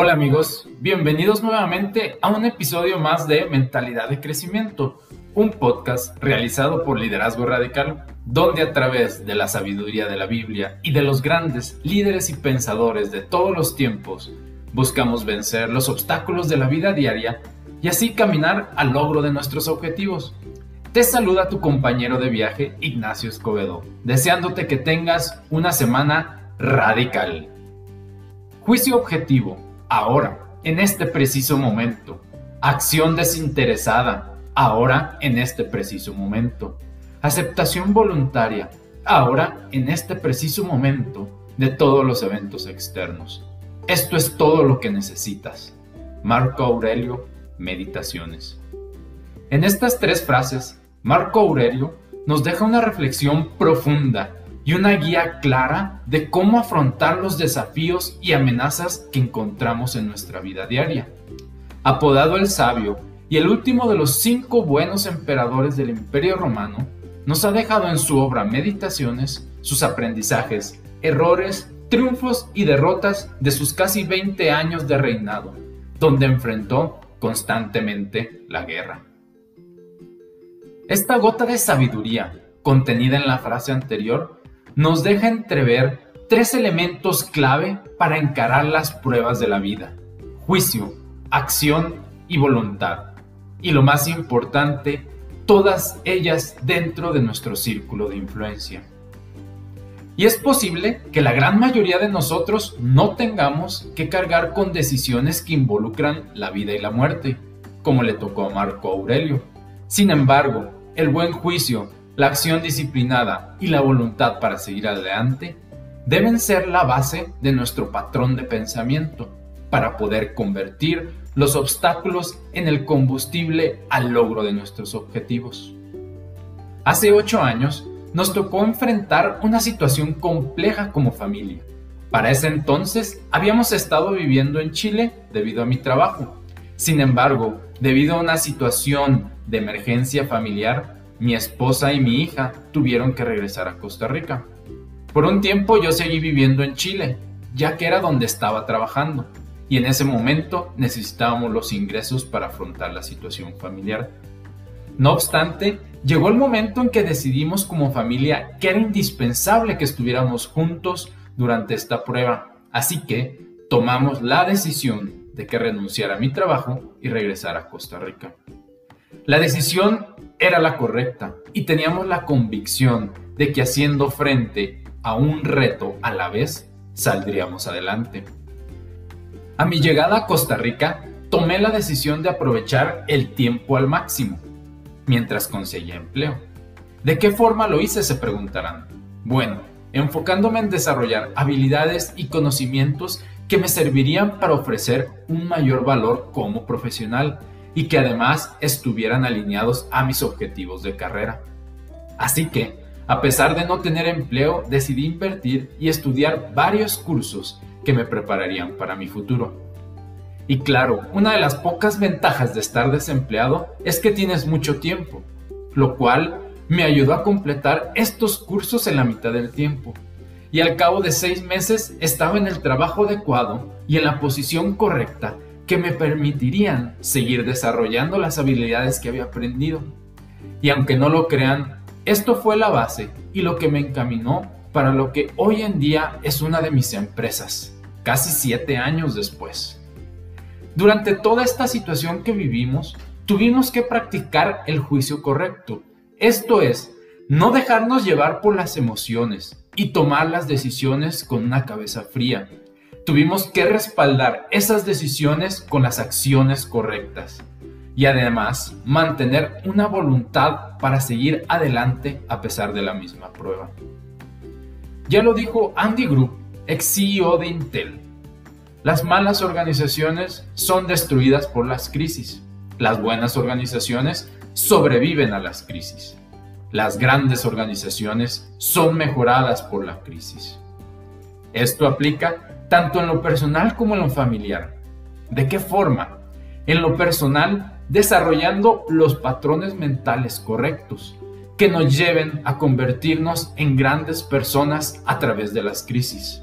Hola amigos, bienvenidos nuevamente a un episodio más de Mentalidad de Crecimiento, un podcast realizado por Liderazgo Radical, donde a través de la sabiduría de la Biblia y de los grandes líderes y pensadores de todos los tiempos, buscamos vencer los obstáculos de la vida diaria y así caminar al logro de nuestros objetivos. Te saluda tu compañero de viaje, Ignacio Escobedo, deseándote que tengas una semana radical. Juicio objetivo ahora, en este preciso momento. Acción desinteresada, ahora, en este preciso momento. Aceptación voluntaria, ahora, en este preciso momento, de todos los eventos externos. Esto es todo lo que necesitas. Marco Aurelio, Meditaciones. En estas tres frases, Marco Aurelio nos deja una reflexión profunda y una guía clara de cómo afrontar los desafíos y amenazas que encontramos en nuestra vida diaria. Apodado el sabio y el último de los cinco buenos emperadores del Imperio Romano, nos ha dejado en su obra Meditaciones sus aprendizajes, errores, triunfos y derrotas de sus casi 20 años de reinado, donde enfrentó constantemente la guerra. Esta gota de sabiduría contenida en la frase anterior nos deja entrever tres elementos clave para encarar las pruebas de la vida. Juicio, acción y voluntad. Y lo más importante, todas ellas dentro de nuestro círculo de influencia. Y es posible que la gran mayoría de nosotros no tengamos que cargar con decisiones que involucran la vida y la muerte, como le tocó a Marco Aurelio. Sin embargo, el buen juicio la acción disciplinada y la voluntad para seguir adelante deben ser la base de nuestro patrón de pensamiento para poder convertir los obstáculos en el combustible al logro de nuestros objetivos. Hace ocho años nos tocó enfrentar una situación compleja como familia. Para ese entonces habíamos estado viviendo en Chile debido a mi trabajo. Sin embargo, debido a una situación de emergencia familiar, mi esposa y mi hija tuvieron que regresar a Costa Rica. Por un tiempo yo seguí viviendo en Chile, ya que era donde estaba trabajando, y en ese momento necesitábamos los ingresos para afrontar la situación familiar. No obstante, llegó el momento en que decidimos como familia que era indispensable que estuviéramos juntos durante esta prueba, así que tomamos la decisión de que renunciara a mi trabajo y regresar a Costa Rica. La decisión era la correcta y teníamos la convicción de que haciendo frente a un reto a la vez saldríamos adelante. A mi llegada a Costa Rica, tomé la decisión de aprovechar el tiempo al máximo, mientras conseguía empleo. ¿De qué forma lo hice? se preguntarán. Bueno, enfocándome en desarrollar habilidades y conocimientos que me servirían para ofrecer un mayor valor como profesional y que además estuvieran alineados a mis objetivos de carrera. Así que, a pesar de no tener empleo, decidí invertir y estudiar varios cursos que me prepararían para mi futuro. Y claro, una de las pocas ventajas de estar desempleado es que tienes mucho tiempo, lo cual me ayudó a completar estos cursos en la mitad del tiempo. Y al cabo de seis meses estaba en el trabajo adecuado y en la posición correcta que me permitirían seguir desarrollando las habilidades que había aprendido. Y aunque no lo crean, esto fue la base y lo que me encaminó para lo que hoy en día es una de mis empresas, casi siete años después. Durante toda esta situación que vivimos, tuvimos que practicar el juicio correcto, esto es, no dejarnos llevar por las emociones y tomar las decisiones con una cabeza fría, tuvimos que respaldar esas decisiones con las acciones correctas y además mantener una voluntad para seguir adelante a pesar de la misma prueba. Ya lo dijo Andy Group, ex CEO de Intel. Las malas organizaciones son destruidas por las crisis. Las buenas organizaciones sobreviven a las crisis. Las grandes organizaciones son mejoradas por la crisis. Esto aplica tanto en lo personal como en lo familiar. ¿De qué forma? En lo personal, desarrollando los patrones mentales correctos que nos lleven a convertirnos en grandes personas a través de las crisis.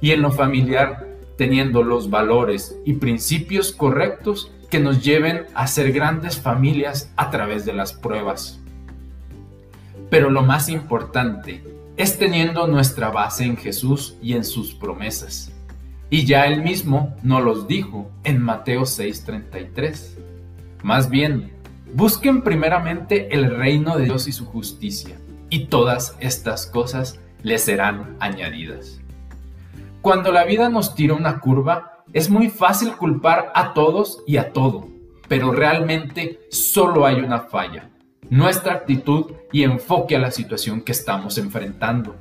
Y en lo familiar, teniendo los valores y principios correctos que nos lleven a ser grandes familias a través de las pruebas. Pero lo más importante es teniendo nuestra base en Jesús y en sus promesas. Y ya él mismo nos los dijo en Mateo 6:33. Más bien, busquen primeramente el reino de Dios y su justicia, y todas estas cosas les serán añadidas. Cuando la vida nos tira una curva, es muy fácil culpar a todos y a todo, pero realmente solo hay una falla, nuestra actitud y enfoque a la situación que estamos enfrentando,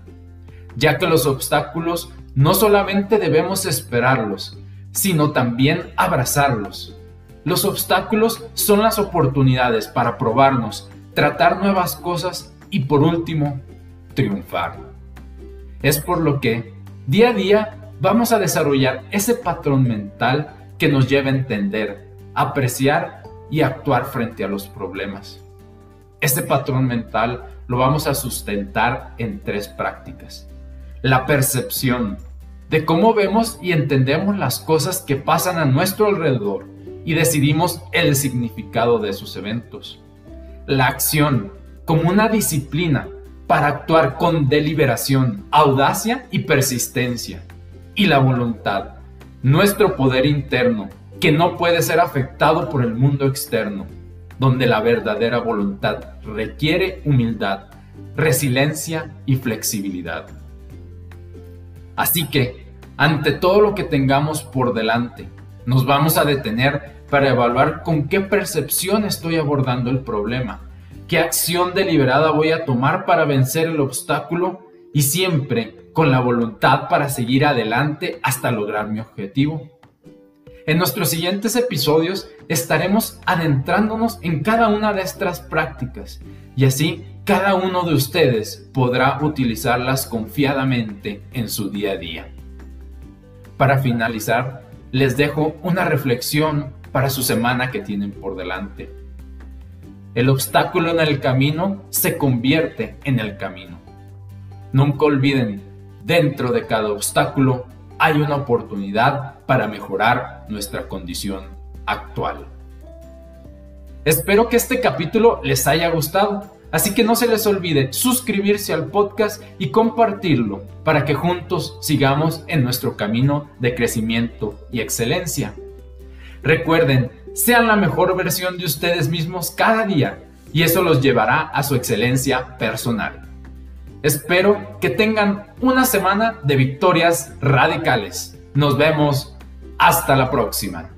ya que los obstáculos no solamente debemos esperarlos, sino también abrazarlos. Los obstáculos son las oportunidades para probarnos, tratar nuevas cosas y por último, triunfar. Es por lo que Día a día vamos a desarrollar ese patrón mental que nos lleva a entender, apreciar y actuar frente a los problemas. Este patrón mental lo vamos a sustentar en tres prácticas. La percepción de cómo vemos y entendemos las cosas que pasan a nuestro alrededor y decidimos el significado de esos eventos. La acción como una disciplina para actuar con deliberación, audacia y persistencia. Y la voluntad, nuestro poder interno, que no puede ser afectado por el mundo externo, donde la verdadera voluntad requiere humildad, resiliencia y flexibilidad. Así que, ante todo lo que tengamos por delante, nos vamos a detener para evaluar con qué percepción estoy abordando el problema qué acción deliberada voy a tomar para vencer el obstáculo y siempre con la voluntad para seguir adelante hasta lograr mi objetivo. En nuestros siguientes episodios estaremos adentrándonos en cada una de estas prácticas y así cada uno de ustedes podrá utilizarlas confiadamente en su día a día. Para finalizar, les dejo una reflexión para su semana que tienen por delante. El obstáculo en el camino se convierte en el camino. Nunca olviden, dentro de cada obstáculo hay una oportunidad para mejorar nuestra condición actual. Espero que este capítulo les haya gustado, así que no se les olvide suscribirse al podcast y compartirlo para que juntos sigamos en nuestro camino de crecimiento y excelencia. Recuerden, sean la mejor versión de ustedes mismos cada día y eso los llevará a su excelencia personal. Espero que tengan una semana de victorias radicales. Nos vemos. Hasta la próxima.